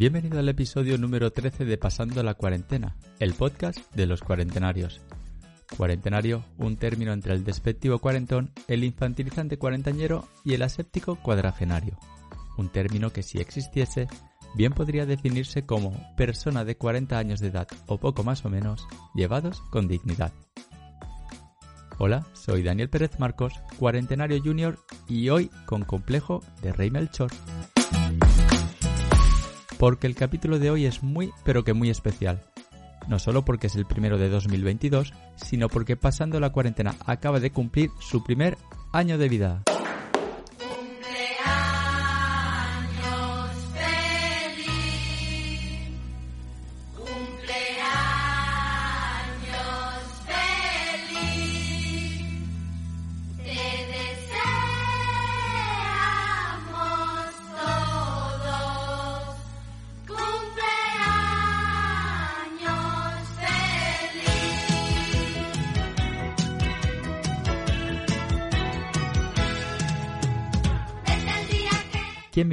Bienvenido al episodio número 13 de Pasando la Cuarentena, el podcast de los cuarentenarios. Cuarentenario, un término entre el despectivo cuarentón, el infantilizante cuarentañero y el aséptico cuadragenario. Un término que si existiese, bien podría definirse como persona de 40 años de edad o poco más o menos, llevados con dignidad. Hola, soy Daniel Pérez Marcos, cuarentenario junior y hoy con complejo de Rey Melchor. Porque el capítulo de hoy es muy pero que muy especial. No solo porque es el primero de 2022, sino porque pasando la cuarentena acaba de cumplir su primer año de vida.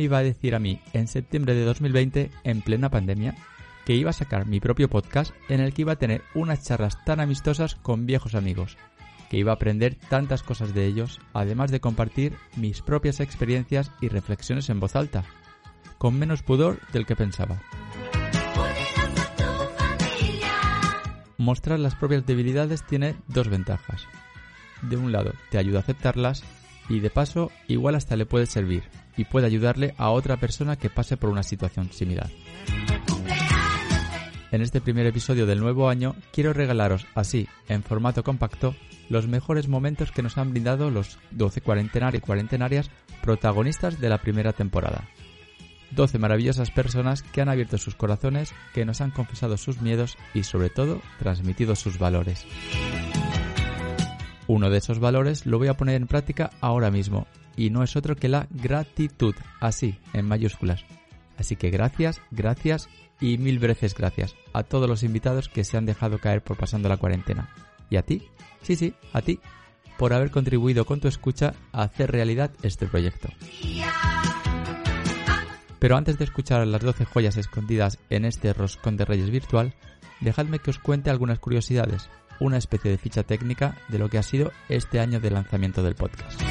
Iba a decir a mí en septiembre de 2020, en plena pandemia, que iba a sacar mi propio podcast en el que iba a tener unas charlas tan amistosas con viejos amigos, que iba a aprender tantas cosas de ellos, además de compartir mis propias experiencias y reflexiones en voz alta, con menos pudor del que pensaba. Mostrar las propias debilidades tiene dos ventajas. De un lado, te ayuda a aceptarlas y de paso, igual hasta le puede servir y puede ayudarle a otra persona que pase por una situación similar. En este primer episodio del nuevo año quiero regalaros así, en formato compacto, los mejores momentos que nos han brindado los 12 cuarentenarios y cuarentenarias protagonistas de la primera temporada. 12 maravillosas personas que han abierto sus corazones, que nos han confesado sus miedos y sobre todo transmitido sus valores. Uno de esos valores lo voy a poner en práctica ahora mismo y no es otro que la gratitud, así, en mayúsculas. Así que gracias, gracias y mil veces gracias a todos los invitados que se han dejado caer por pasando la cuarentena. ¿Y a ti? Sí, sí, a ti, por haber contribuido con tu escucha a hacer realidad este proyecto. Pero antes de escuchar las 12 joyas escondidas en este roscón de reyes virtual, dejadme que os cuente algunas curiosidades una especie de ficha técnica de lo que ha sido este año de lanzamiento del podcast.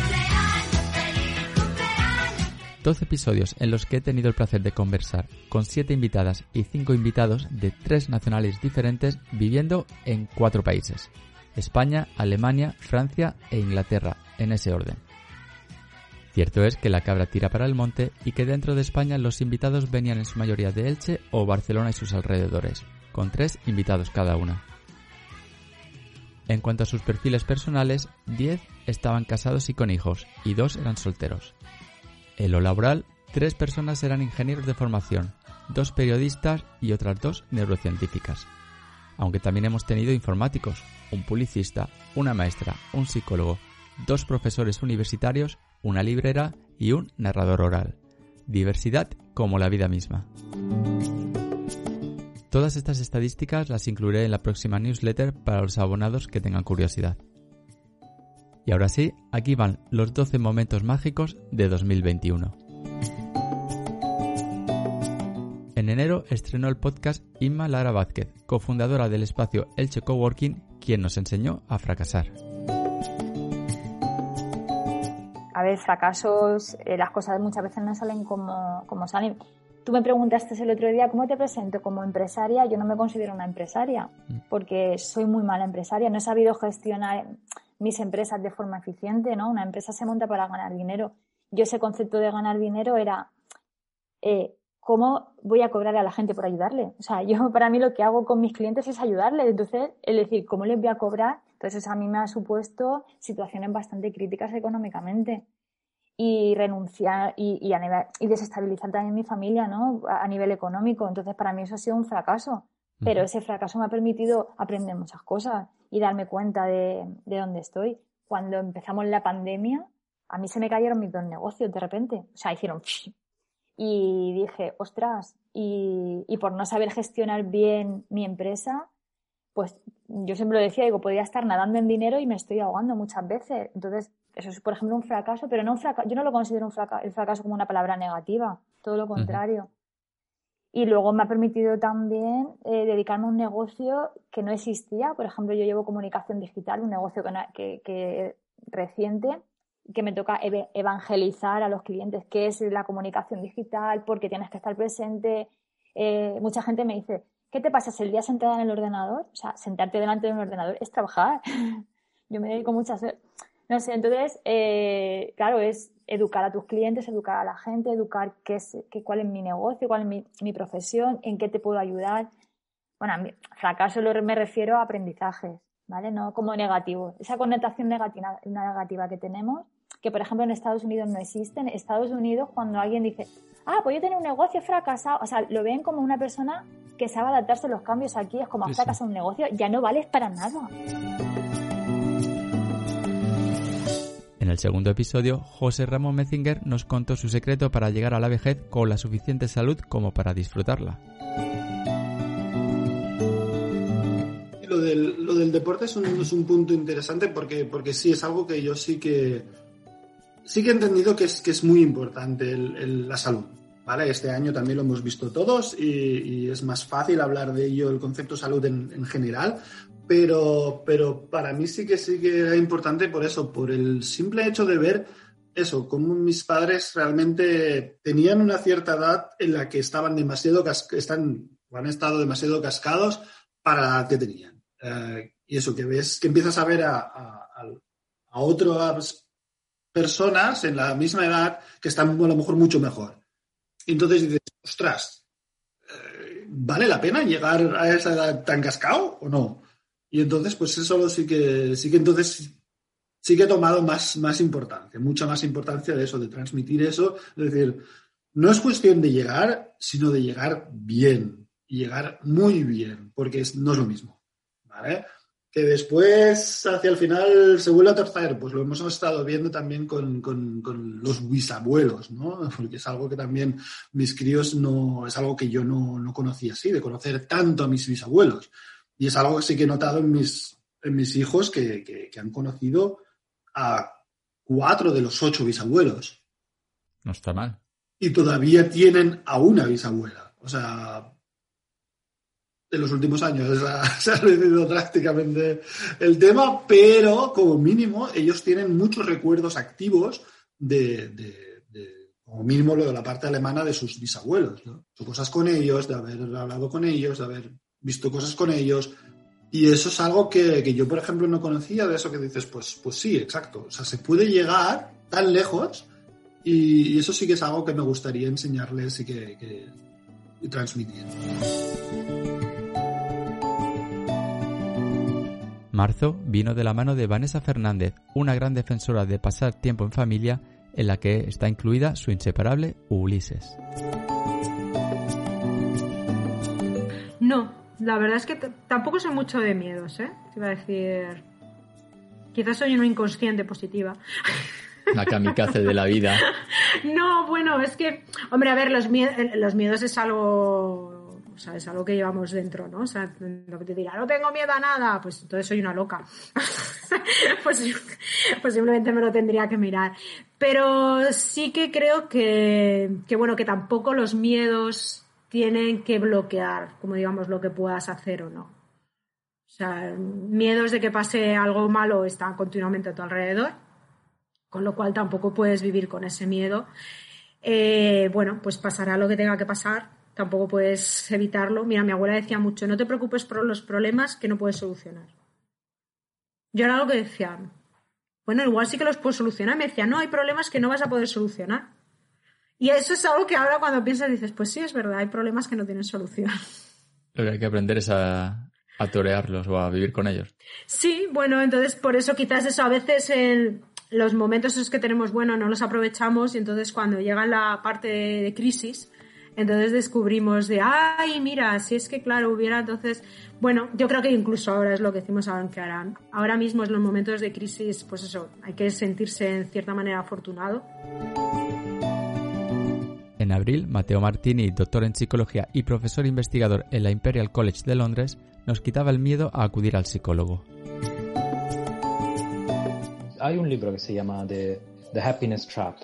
12 episodios en los que he tenido el placer de conversar con 7 invitadas y 5 invitados de 3 nacionales diferentes viviendo en 4 países. España, Alemania, Francia e Inglaterra, en ese orden. Cierto es que la cabra tira para el monte y que dentro de España los invitados venían en su mayoría de Elche o Barcelona y sus alrededores, con 3 invitados cada una. En cuanto a sus perfiles personales, 10 estaban casados y con hijos, y 2 eran solteros. En lo laboral, 3 personas eran ingenieros de formación, 2 periodistas y otras 2 neurocientíficas. Aunque también hemos tenido informáticos, un publicista, una maestra, un psicólogo, dos profesores universitarios, una librera y un narrador oral. Diversidad como la vida misma. Todas estas estadísticas las incluiré en la próxima newsletter para los abonados que tengan curiosidad. Y ahora sí, aquí van los 12 momentos mágicos de 2021. En enero estrenó el podcast Inma Lara Vázquez, cofundadora del espacio Elche Coworking, quien nos enseñó a fracasar. A ver, fracasos, eh, las cosas muchas veces no salen como, como salen. Tú me preguntaste el otro día cómo te presento como empresaria. Yo no me considero una empresaria mm. porque soy muy mala empresaria. No he sabido gestionar mis empresas de forma eficiente, ¿no? Una empresa se monta para ganar dinero. Yo ese concepto de ganar dinero era eh, cómo voy a cobrar a la gente por ayudarle. O sea, yo para mí lo que hago con mis clientes es ayudarles. Entonces, es decir, ¿cómo les voy a cobrar Entonces, a mí me ha supuesto situaciones bastante críticas económicamente y renunciar y, y, y desestabilizar también mi familia, ¿no? A, nivel económico. Entonces, para mí eso ha sido un fracaso. Pero ese fracaso me ha permitido aprender muchas cosas y darme cuenta de, de dónde estoy. Cuando empezamos la pandemia, a mí se me cayeron mis dos negocios de repente. O sea, hicieron... Y dije, ostras, y, y por no saber gestionar bien mi empresa, pues yo siempre lo decía, digo, podría estar nadando en dinero y me estoy ahogando muchas veces. Entonces, eso es, por ejemplo, un fracaso, pero no un fracaso, yo no lo considero un fracaso, el fracaso como una palabra negativa, todo lo contrario. Y luego me ha permitido también eh, dedicarme a un negocio que no existía. Por ejemplo, yo llevo comunicación digital, un negocio que, que, reciente, que me toca evangelizar a los clientes qué es la comunicación digital, porque tienes que estar presente. Eh, mucha gente me dice, ¿qué te pasas el día sentada en el ordenador? O sea, sentarte delante de un ordenador es trabajar. yo me dedico muchas no sé, entonces, eh, claro, es educar a tus clientes, educar a la gente, educar qué es, qué, cuál es mi negocio, cuál es mi, mi profesión, en qué te puedo ayudar. Bueno, a mí, fracaso lo, me refiero a aprendizajes, ¿vale? No como negativo. Esa connotación negativa, negativa que tenemos, que por ejemplo en Estados Unidos no existe. En Estados Unidos, cuando alguien dice, ah, pues yo tengo un negocio fracasado, o sea, lo ven como una persona que sabe adaptarse a los cambios aquí, es como sí, fracasado un negocio, ya no vales para nada. En el segundo episodio, José Ramón Metzinger nos contó su secreto para llegar a la vejez con la suficiente salud como para disfrutarla. Lo del, deporte es un, punto interesante porque, sí, es algo que yo sí que sí que he entendido que es, muy importante la salud. ¿Vale? Este año también lo hemos visto todos y, y, es más fácil hablar de ello, el concepto salud en, en general, pero, pero para mí sí que sí que era importante por eso, por el simple hecho de ver eso, cómo mis padres realmente tenían una cierta edad en la que estaban demasiado están, han estado demasiado cascados para la edad que tenían. Eh, y eso, que ves, que empiezas a ver a, a, a, otras personas en la misma edad que están a lo mejor mucho mejor. Entonces dices, ostras, eh, ¿vale la pena llegar a esa edad tan cascado o no? Y entonces, pues eso sí que, sí que entonces sí que he tomado más, más importancia, mucha más importancia de eso, de transmitir eso. Es decir, no es cuestión de llegar, sino de llegar bien y llegar muy bien, porque no es lo mismo. ¿vale? Que después, hacia el final, se vuelve a torcer, pues lo hemos estado viendo también con, con, con, los bisabuelos, ¿no? Porque es algo que también mis críos no, es algo que yo no, no conocía así, de conocer tanto a mis bisabuelos. Y es algo que sí que he notado en mis, en mis hijos que, que, que han conocido a cuatro de los ocho bisabuelos. No está mal. Y todavía tienen a una bisabuela. O sea, en los últimos años se ha reducido drásticamente el tema, pero como mínimo ellos tienen muchos recuerdos activos de, de, de como mínimo lo de la parte alemana de sus bisabuelos, ¿no? Cosas con ellos, de haber hablado con ellos, de haber visto cosas con ellos. Y eso es algo que, que, yo, por ejemplo, no conocía, de eso que dices, pues, pues sí, exacto. O sea, se puede llegar tan lejos y, y eso sí que es algo que me gustaría enseñarles y, que, que y transmitir. Marzo vino de la mano de Vanessa Fernández, una gran defensora de pasar tiempo en familia en la que está incluida su inseparable Ulises. No, la verdad es que tampoco soy mucho de miedos, ¿eh? Te iba a decir. Quizás soy una inconsciente positiva. La kamikaze de la vida. No, bueno, es que, hombre, a ver, los, miedos, los miedos es algo, o sea, es algo que llevamos dentro, ¿no? O sea, lo que te dirá, no tengo miedo a nada, pues entonces soy una loca. pues, pues simplemente me lo tendría que mirar. Pero sí que creo que, que, bueno, que tampoco los miedos tienen que bloquear, como digamos, lo que puedas hacer o no. O sea, miedos de que pase algo malo están continuamente a tu alrededor, con lo cual tampoco puedes vivir con ese miedo. Eh, bueno, pues pasará lo que tenga que pasar, tampoco puedes evitarlo. Mira, mi abuela decía mucho, no te preocupes por los problemas que no puedes solucionar. Yo era lo que decía, bueno, igual sí que los puedo solucionar. Me decía, no, hay problemas que no vas a poder solucionar. Y eso es algo que ahora cuando piensas dices, pues sí, es verdad, hay problemas que no tienen solución. Lo que hay que aprender es a, A torearlos o a vivir con ellos. Sí, bueno, entonces por eso quizás eso a veces en los momentos esos que tenemos bueno no los aprovechamos y entonces cuando llega la parte de crisis, entonces descubrimos de, ay, mira, si es que claro, hubiera entonces, bueno, yo creo que incluso ahora es lo que decimos que harán. Ahora mismo en los momentos de crisis, pues eso, hay que sentirse en cierta manera afortunado. En abril, Mateo Martini, doctor en psicología y profesor investigador en la Imperial College de Londres, nos quitaba el miedo a acudir al psicólogo. Hay un libro que se llama The, Happiness Trap.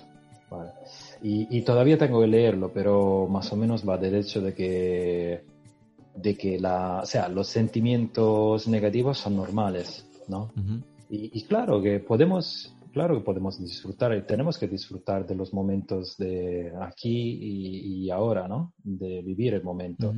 Y, todavía tengo que leerlo, pero más o menos va del hecho de que, de que la, o sea, los sentimientos negativos son normales, ¿no? y, claro que podemos, claro que podemos disfrutar y tenemos que disfrutar de los momentos de aquí y, ahora, ¿no? De vivir el momento.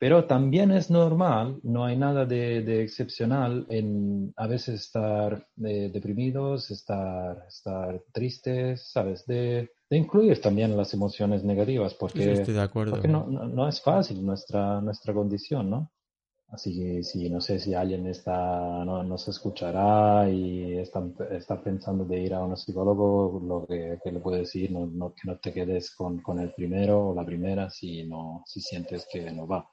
Pero también es normal, no hay nada de, excepcional en a veces estar eh, deprimidos, estar, estar tristes, ¿sabes? De, de, incluir también las emociones negativas, porque, estoy de acuerdo. porque no, no, es fácil nuestra, nuestra condición, ¿no? Así que sí, no sé si alguien está, no, nos escuchará y está, está, pensando de ir a un psicólogo, lo que, que le puedo decir, no, no, que no te quedes con, con el primero o la primera si, no, si sientes que no va.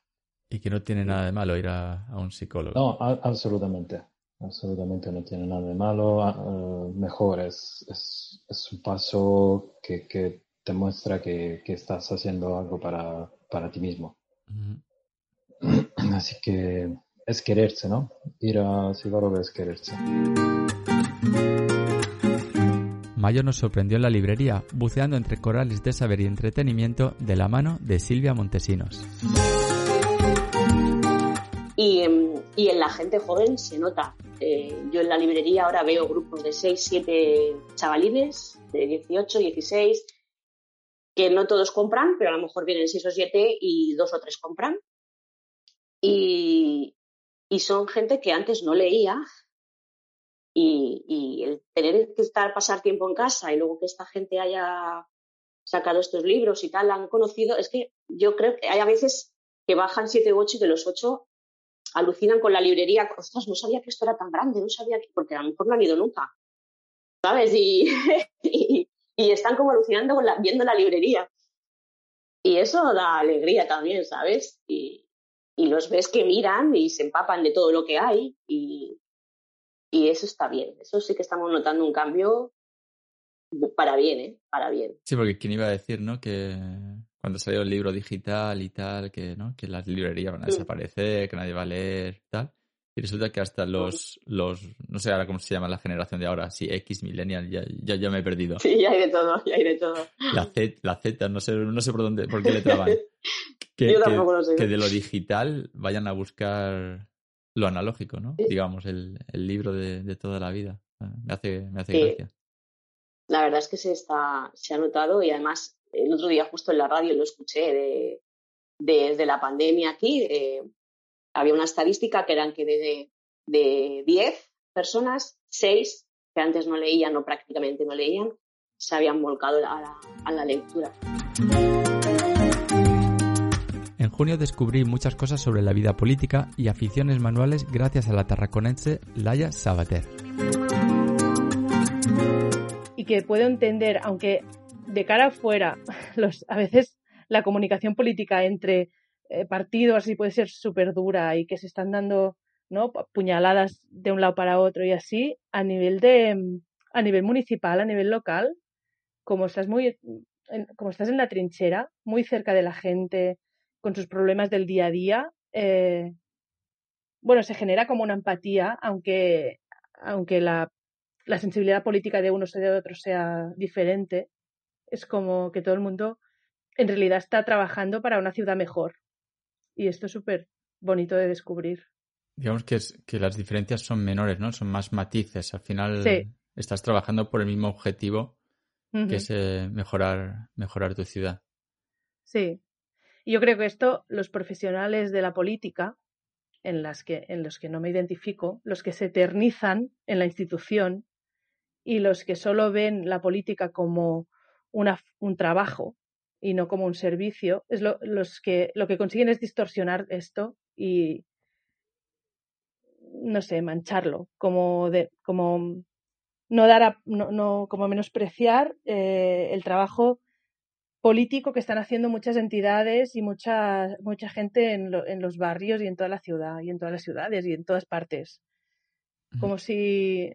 Y que no tiene nada de malo ir a, un psicólogo. No, absolutamente. Absolutamente no tiene nada de malo. Eh, mejor es, es, un paso que, que te muestra que, que, estás haciendo algo para, para ti mismo. Así que es quererse, ¿no? Ir a psicólogo es quererse. Mayo nos sorprendió en la librería, buceando entre corales de saber y entretenimiento de la mano de Silvia Montesinos. Em, y, en la gente joven se nota. Eh, yo en la librería ahora veo grupos de 6, 7 chavalines de 18, 16, que no todos compran, pero a lo mejor vienen 6 o 7 y dos o tres compran. Y, son gente que antes no leía y, y, el tener que estar, pasar tiempo en casa y luego que esta gente haya sacado estos libros y tal, han conocido, es que yo creo que hay a veces que bajan 7 u 8 y de los 8 alucinan con la librería, ostras, no sabía que esto era tan grande, no sabía que, porque a lo mejor no han ido nunca, ¿sabes? Y, y, están como alucinando con la, viendo la librería. Y eso da alegría también, ¿sabes? Y, y los ves que miran y se empapan de todo lo que hay y, y eso está bien. Eso sí que estamos notando un cambio para bien, ¿eh? Para bien. Sí, porque quién iba a decir, ¿no? Que cuando salió el libro digital y tal, que, ¿no? que las librerías van a desaparecer, que nadie va a leer tal. Y resulta que hasta los, los, no sé ahora cómo se llama la generación de ahora, si X, Millennial, ya, ya, ya me he perdido. Sí, ya hay de todo, ya hay de todo. La Z, la Z no sé, no sé por dónde, por qué le traban. Que, Yo tampoco lo sé. Que de lo digital vayan a buscar lo analógico, ¿no? Digamos, el, el libro de, de, toda la vida. Ah, me hace, me hace gracia. La verdad es que se está, se ha notado y además el otro día justo en la radio lo escuché de, desde la pandemia aquí, eh, había una estadística que eran que de, de 10 personas, 6 que antes no leían o prácticamente no leían, se habían volcado a la, a la lectura. En junio descubrí muchas cosas sobre la vida política y aficiones manuales gracias a la tarraconense Laia Sabater. Y que puedo entender, aunque de cara afuera, los, a veces la comunicación política entre eh, partidos puede ser súper dura y que se están dando ¿no? puñaladas de un lado para otro y así, a nivel de a nivel municipal, a nivel local, como estás muy como estás en la trinchera, muy cerca de la gente, con sus problemas del día a día, eh, bueno, se genera como una empatía, aunque, aunque la, la sensibilidad política de unos o de otros sea diferente, es como que todo el mundo en realidad está trabajando para una ciudad mejor. Y esto es súper bonito de descubrir. Digamos que, es, que las diferencias son menores, ¿no? Son más matices. Al final estás trabajando por el mismo objetivo, que es eh, mejorar, mejorar tu ciudad. Sí. Y yo creo que esto, los profesionales de la política, en, las que, en los que no me identifico, los que se eternizan en la institución y los que solo ven la política como un trabajo y no como un servicio, es lo, los que, lo que consiguen es distorsionar esto y, no sé, mancharlo, como, de, como no dar a, no, no, como menospreciar eh, el trabajo político que están haciendo muchas entidades y mucha, mucha gente en, lo, en, los barrios y en toda la ciudad y en todas las ciudades y en todas partes. Como si,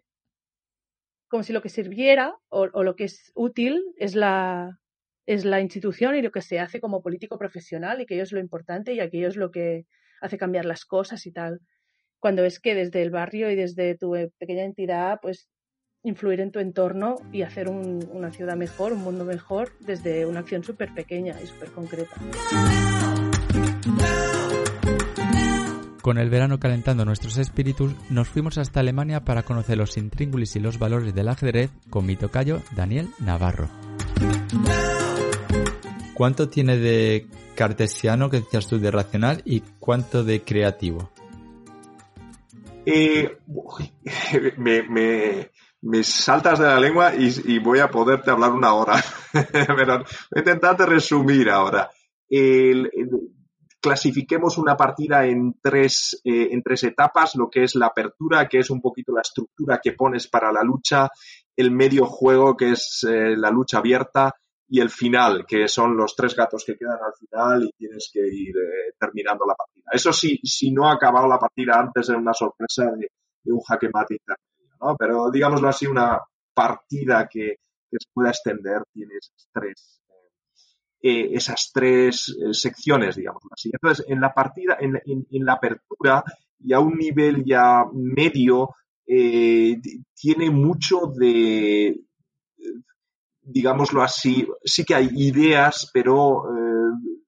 como si lo que sirviera o, o, lo que es útil es la, es la institución y lo que se hace como político profesional y que ello es lo importante y aquello es lo que hace cambiar las cosas y tal. Cuando es que desde el barrio y desde tu pequeña entidad, pues influir en tu entorno y hacer un, una ciudad mejor, un mundo mejor, desde una acción súper pequeña y súper concreta. Con el verano calentando nuestros espíritus, nos fuimos hasta Alemania para conocer los intríngulis y los valores del ajedrez con mi tocayo Daniel Navarro. ¿Cuánto tiene de cartesiano que decías tú de racional y cuánto de creativo? Eh, me, me, me, saltas de la lengua y, y, voy a poderte hablar una hora. Pero voy a intentar resumir ahora. El, el, clasifiquemos una partida en tres, eh, en tres etapas, lo que es la apertura, que es un poquito la estructura que pones para la lucha, el medio juego, que es eh, la lucha abierta, y el final, que son los tres gatos que quedan al final y tienes que ir eh, terminando la partida. Eso sí, si no ha acabado la partida antes de una sorpresa de, un jaque mate ¿no? Pero digámoslo así, una partida que, que se pueda extender tiene esas tres, eh, esas tres eh, secciones, digamos así. Entonces, en la partida, en, la apertura y a un nivel ya medio, eh, tiene mucho de, digámoslo así, sí que hay ideas, pero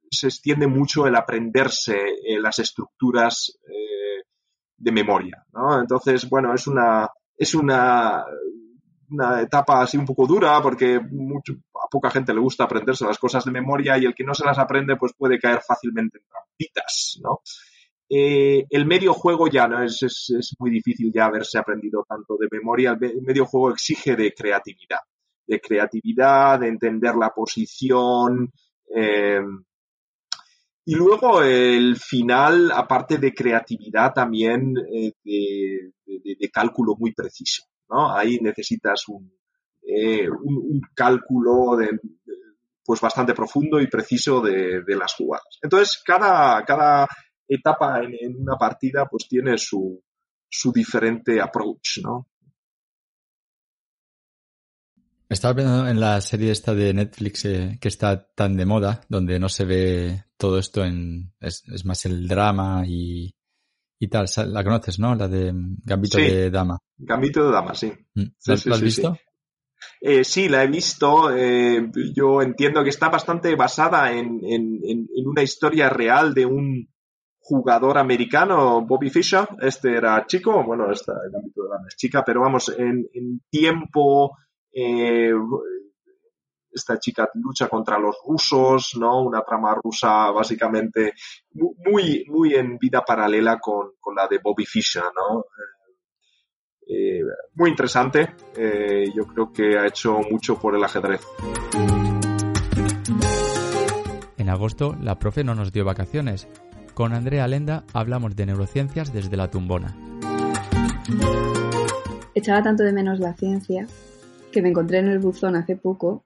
se extiende mucho el aprenderse las estructuras de memoria. Entonces, bueno, es una, es una, una etapa así un poco dura porque a poca gente le gusta aprenderse las cosas de memoria y el que no se las aprende pues puede caer fácilmente en trampitas, ¿no? Eh, el medio juego ya no es, es, es, muy difícil ya haberse aprendido tanto de memoria. El medio juego exige de creatividad de creatividad, de entender la posición. Eh, y luego el final, aparte de creatividad, también eh, de, cálculo muy preciso. ¿No? Ahí necesitas un, eh, un, cálculo pues bastante profundo y preciso de, las jugadas. Entonces, cada, cada etapa en, una partida pues tiene su, su diferente approach, ¿no? Estaba viendo en la serie esta de Netflix eh, que está tan de moda, donde no se ve todo esto en... es, es más el drama y, y tal. La conoces, ¿no? La de Gambito sí. de Dama. Gambito de Dama, sí. ¿La, sí, sí, ¿la has visto? Eh, sí, la he visto. Eh, yo entiendo que está bastante basada en, en, en, una historia real de un jugador americano, Bobby Fischer. Este era chico, bueno, esta Gambito de Dama es chica, pero vamos, en, en tiempo eh, esta chica lucha contra los rusos, ¿no? Una trama rusa básicamente muy, muy en vida paralela con, con la de Bobby Fischer, ¿no? Eh, muy interesante. Eh, yo creo que ha hecho mucho por el ajedrez. En agosto, la profe no nos dio vacaciones. Con Andrea Lenda hablamos de neurociencias desde la tumbona. Echaba tanto de menos la ciencia que me encontré en el buzón hace poco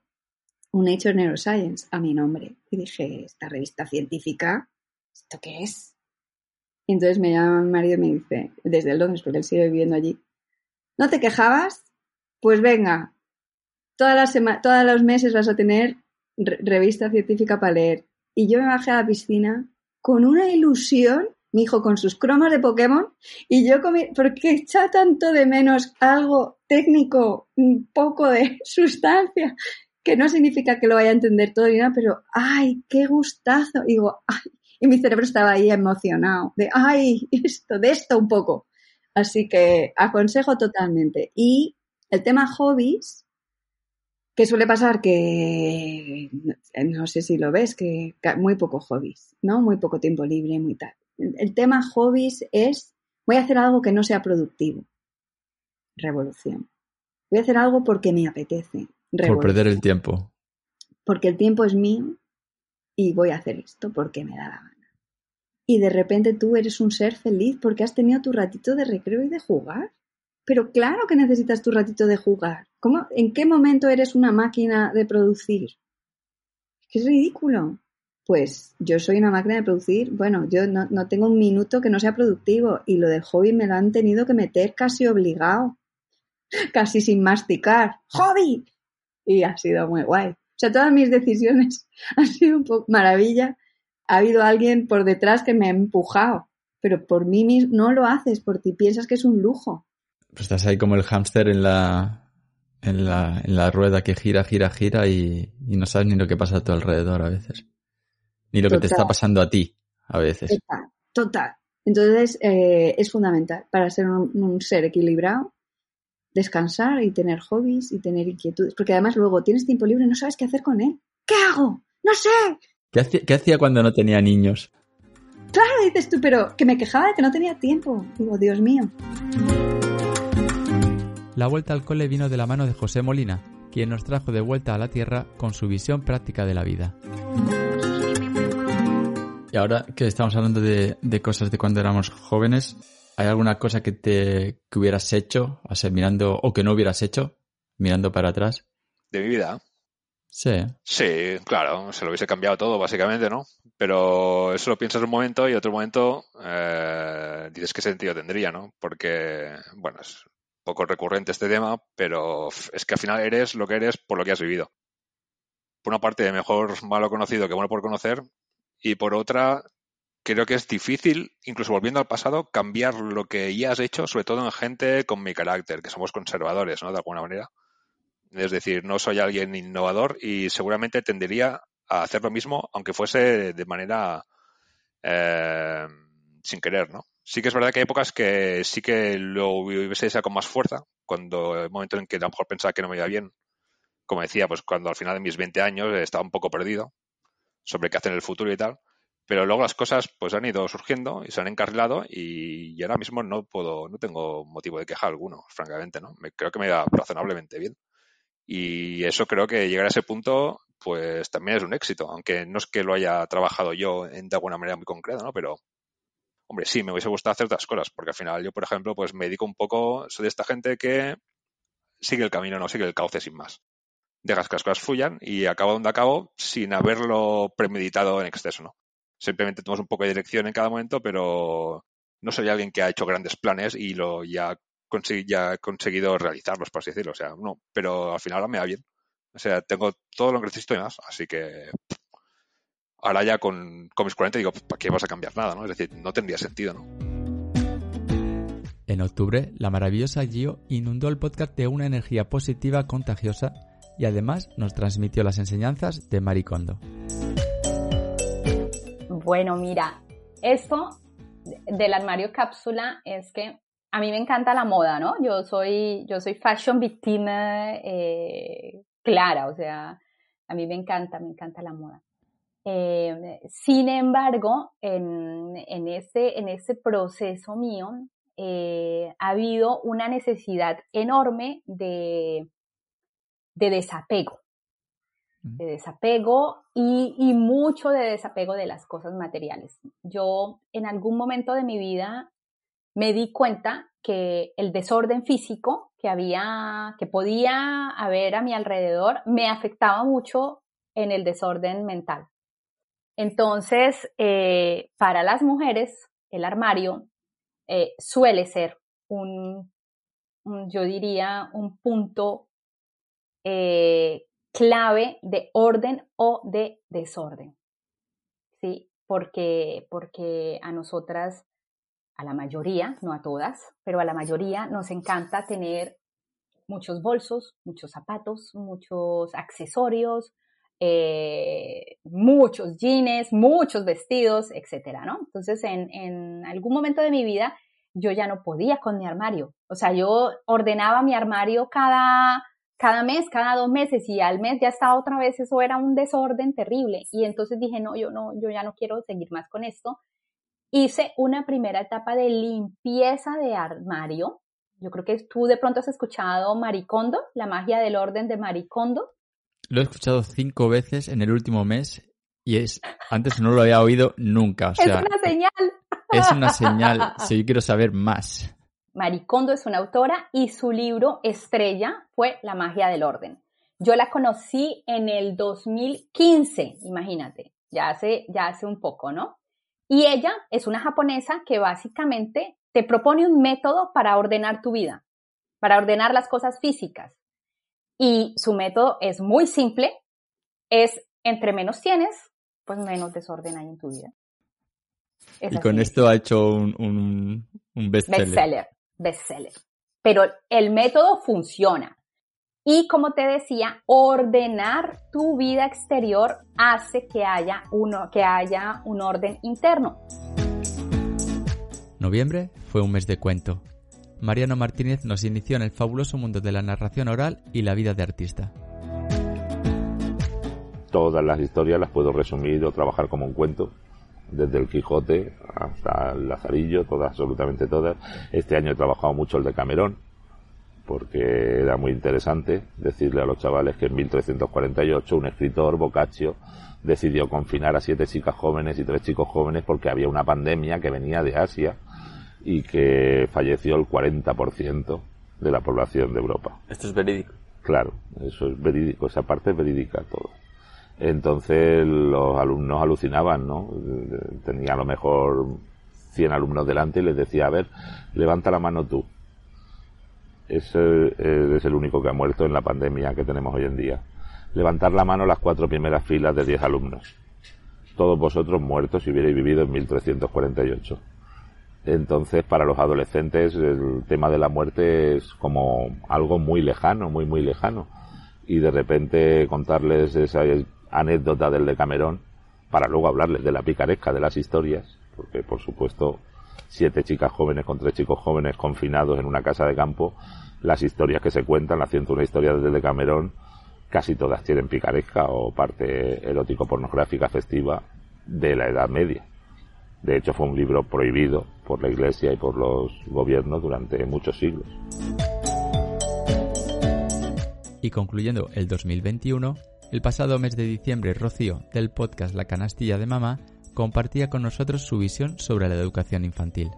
un Nature Neuroscience a mi nombre. Y dije, esta revista científica, ¿esto qué es? Entonces me llama mi marido y me dice, desde Londres, porque él sigue viviendo allí, ¿no te quejabas? Pues venga, todas las sema todos los meses vas a tener re revista científica para leer. Y yo me bajé a la piscina con una ilusión mi hijo con sus cromas de Pokémon y yo comí, porque echa tanto de menos algo técnico, un poco de sustancia, que no significa que lo vaya a entender todo pero ¡ay, qué gustazo! Y digo. Y mi cerebro estaba ahí emocionado, de ¡ay, esto, de esto un poco! Así que aconsejo totalmente. Y el tema hobbies, que suele pasar que, no sé si lo ves, que muy poco hobbies, ¿no? Muy poco tiempo libre, muy tal el tema hobbies es, voy a hacer algo que no sea productivo. Revolución. Voy a hacer algo porque me apetece. Por perder el tiempo. Porque el tiempo es mío y voy a hacer esto porque me da la gana. y de repente tú eres un ser feliz porque has tenido tu ratito de recreo y de jugar. Pero claro que necesitas tu ratito de jugar. ¿Cómo, ¿En qué momento eres una máquina de producir? Es ridículo. Pues yo soy una máquina de producir. Bueno, yo no, no tengo un minuto que no sea productivo y lo del hobby me lo han tenido que meter casi obligado. Casi sin masticar. ¡Hobby! Y ha sido muy guay. O sea, todas mis decisiones han sido un poco maravilla. Ha habido alguien por detrás que me ha empujado, pero por mí mismo no lo haces, por ti piensas que es un lujo. Pues estás ahí como el hámster en la, en la, en la rueda que gira, gira, gira y, y no sabes ni lo que pasa a tu alrededor a veces. Ni lo que te está pasando a ti a veces. Total, total. Entonces eh, es fundamental para ser un, un ser equilibrado descansar y tener hobbies y tener inquietudes, porque además luego tienes tiempo libre y no sabes qué hacer con él. ¿Qué hago? No sé. ¿Qué hacía, qué hacía cuando no tenía niños? Claro, dices tú, pero que me quejaba de que no tenía tiempo. Digo, Dios mío. La vuelta al cole vino de la mano de José Molina, quien nos trajo de vuelta a la Tierra con su visión práctica de la vida. Y ahora que estamos hablando de, de cosas de cuando éramos jóvenes, ¿hay alguna cosa que te que hubieras hecho, o sea, mirando, o que no hubieras hecho, mirando para atrás? De mi vida. Sí. Sí, claro, se lo hubiese cambiado todo, básicamente, ¿no? Pero eso lo piensas un momento y otro momento eh, dices qué sentido tendría, ¿no? Porque, bueno, es un poco recurrente este tema, pero es que al final eres lo que eres por lo que has vivido. Por una parte, mejor malo conocido que bueno por conocer, y por otra, creo que es difícil, incluso volviendo al pasado, cambiar lo que ya has hecho, sobre todo en gente con mi carácter, que somos conservadores, ¿no? De alguna manera. Es decir, no soy alguien innovador y seguramente tendería a hacer lo mismo, aunque fuese de manera eh, sin querer, ¿no? Sí que es verdad que hay épocas que sí que lo hubiese deseado con más fuerza, cuando el momento en que a lo mejor pensaba que no me iba bien, como decía, pues cuando al final de mis 20 años estaba un poco perdido sobre qué hacer en el futuro y tal, pero luego las cosas pues han ido surgiendo y se han encarrilado y, y ahora mismo no puedo, no tengo motivo de queja alguno, francamente, ¿no? Creo que me va razonablemente bien. Y eso creo que llegar a ese punto, pues también es un éxito, aunque no es que lo haya trabajado yo en, de alguna manera muy concreta, ¿no? Pero, hombre, sí, me hubiese gustado hacer otras cosas, porque al final yo, por ejemplo, pues me dedico un poco, soy de esta gente que sigue el camino, no sigue el cauce sin más. Dejas que las cosas fluyan y acabo donde acabo sin haberlo premeditado en exceso, ¿no? Simplemente tomas un poco de dirección en cada momento, pero no soy alguien que ha hecho grandes planes y lo ya ya he conseguido realizarlos, por así decirlo. O sea, no, pero al final me va bien. O sea, tengo todo lo que necesito y más. Así que ahora ya con, con mis 40 digo, ¿para qué vas a cambiar nada? ¿no? Es decir, no tendría sentido, ¿no? En octubre, la maravillosa Gio inundó el podcast de una energía positiva contagiosa y además nos transmitió las enseñanzas de Maricondo. Bueno, mira, esto del armario cápsula es que a mí me encanta la moda, ¿no? Yo soy, yo soy fashion víctima eh, clara, o sea, a mí me encanta, me encanta la moda. Eh, sin embargo, en, en, ese, en ese proceso mío eh, ha habido una necesidad enorme de desapego, de desapego y, y, mucho de desapego de las cosas materiales. Yo en algún momento de mi vida me di cuenta que el desorden físico que había, que podía haber a mi alrededor, me afectaba mucho en el desorden mental. Entonces, eh, para las mujeres, el armario eh, suele ser un, yo diría, un punto eh, clave de orden o de desorden. ¿Sí? Porque, porque a nosotras a la mayoría, no a todas, pero a la mayoría nos encanta tener muchos bolsos, muchos zapatos, muchos accesorios, eh, muchos jeans, muchos vestidos, etcétera, ¿no? Entonces, en, en, algún momento de mi vida, yo ya no podía con mi armario. O sea, yo ordenaba mi armario cada, cada mes, cada dos meses, y al mes ya estaba otra vez, eso era un desorden terrible. Y entonces dije, no, yo no, yo ya no quiero seguir más con esto hice una primera etapa de limpieza de armario. Yo creo que tú de pronto has escuchado Maricondo, la magia del orden de Maricondo. Lo he escuchado cinco veces en el último mes Y es, antes no lo había oído nunca. O sea, es una señal. Es una señal. Si yo quiero saber más. Maricondo es una autora y su libro estrella fue La magia del orden. Yo la conocí en el 2015, imagínate, ya hace, ya hace un poco, ¿no? Y ella es una japonesa que básicamente te propone un método para ordenar tu vida, para ordenar las cosas físicas. Y su método es muy simple, es entre menos tienes, pues menos desorden hay en tu vida. y con esto ha hecho un, un, un bestseller. Bestseller, bestseller. Pero el método funciona. Y como te decía, ordenar tu vida exterior hace que haya, uno, que haya un orden interno. Noviembre fue un mes de cuento. Mariano Martínez nos inició en el fabuloso mundo de la narración oral y la vida de artista. Todas las historias las puedo resumir o trabajar como un cuento, desde el Quijote hasta el Lazarillo, todas, absolutamente todas. Este año he trabajado mucho el de Camerón, porque era muy interesante decirle a los chavales que en 1348 un escritor, Boccaccio, decidió confinar a siete chicas jóvenes y tres chicos jóvenes porque había una pandemia que venía de Asia y que falleció el 40% de la población de Europa. Esto es verídico. Claro, eso es verídico, esa parte es verídica todo. Entonces los alumnos alucinaban, ¿no? Tenía a lo mejor 100 alumnos delante y les decía, a ver, levanta la mano tú. Ese es el único que ha muerto en la pandemia que tenemos hoy en día. Levantar la mano las cuatro primeras filas de 10 alumnos. Todos vosotros muertos si hubierais vivido en 1348. Entonces, para los adolescentes, el tema de la muerte es como algo muy lejano, muy, muy lejano. Y de repente contarles esa anécdota del de Camerón, para luego hablarles de la picaresca de las historias, porque por supuesto, siete chicas jóvenes con tres chicos jóvenes confinados en una casa de campo, las historias que se cuentan, la una historia desde de Camerón, casi todas tienen picaresca o parte erótico-pornográfica festiva de la Edad Media. De hecho, fue un libro prohibido por la Iglesia y por los gobiernos durante muchos siglos. Y concluyendo el 2021, el pasado mes de diciembre, Rocío, del podcast La Canastilla de Mamá, compartía con nosotros su visión sobre la educación infantil.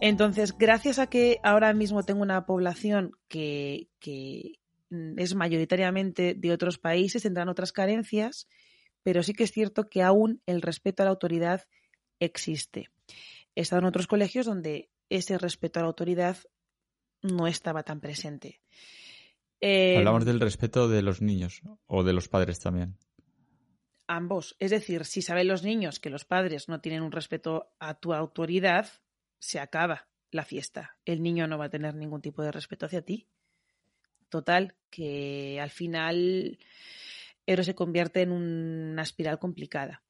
Entonces, gracias a que ahora mismo tengo una población que, es mayoritariamente de otros países, tendrán otras carencias, pero sí que es cierto que aún el respeto a la autoridad existe. He estado en otros colegios donde ese respeto a la autoridad no estaba tan presente. Hablamos em, del respeto de los niños o de los padres también. Ambos. Es decir, si saben los niños que los padres no tienen un respeto a tu autoridad, se acaba la fiesta. El niño no va a tener ningún tipo de respeto hacia ti. Total, que al final pero se convierte en una espiral complicada.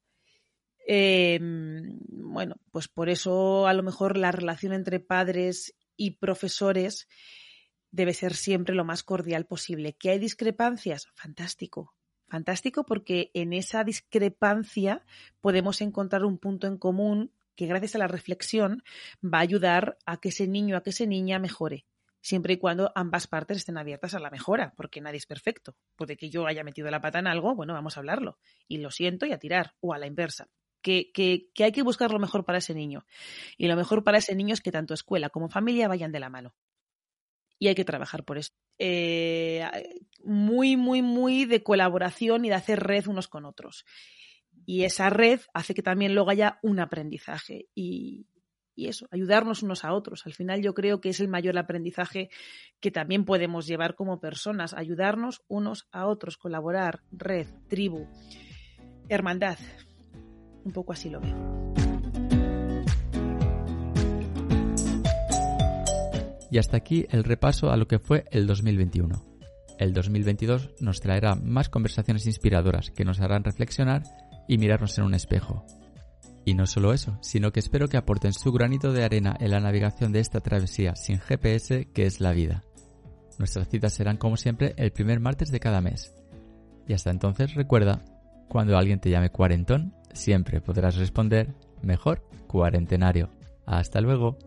Em, bueno, pues por eso a lo mejor la relación entre padres y profesores debe ser siempre lo más cordial posible. ¿Que hay discrepancias? Fantástico. Fantástico porque en esa discrepancia podemos encontrar un punto en común que gracias a la reflexión va a ayudar a que ese niño, a que esa niña mejore siempre y cuando ambas partes estén abiertas a la mejora, porque nadie es perfecto. Puede que yo haya metido la pata en algo, bueno, vamos a hablarlo. Y lo siento y a tirar, o a la inversa. Que, que, que hay que buscar lo mejor para ese niño. Y lo mejor para ese niño es que tanto escuela como familia vayan de la mano. Y hay que trabajar por eso. Eh, muy, muy, muy de colaboración y de hacer red unos con otros. Y esa red hace que también luego haya un aprendizaje. Y, y eso, ayudarnos unos a otros. Al final yo creo que es el mayor aprendizaje que también podemos llevar como personas, ayudarnos unos a otros, colaborar, red, tribu, hermandad. Un poco así lo veo. Y hasta aquí el repaso a lo que fue el 2021. El 2022 nos traerá más conversaciones inspiradoras que nos harán reflexionar y mirarnos en un espejo, y no solo eso, sino que espero que aporten su granito de arena en la navegación de esta travesía sin GPS que es la vida. Nuestras citas serán como siempre el primer martes de cada mes. Y hasta entonces recuerda, cuando alguien te llame cuarentón, siempre podrás responder, mejor, cuarentenario. Hasta luego.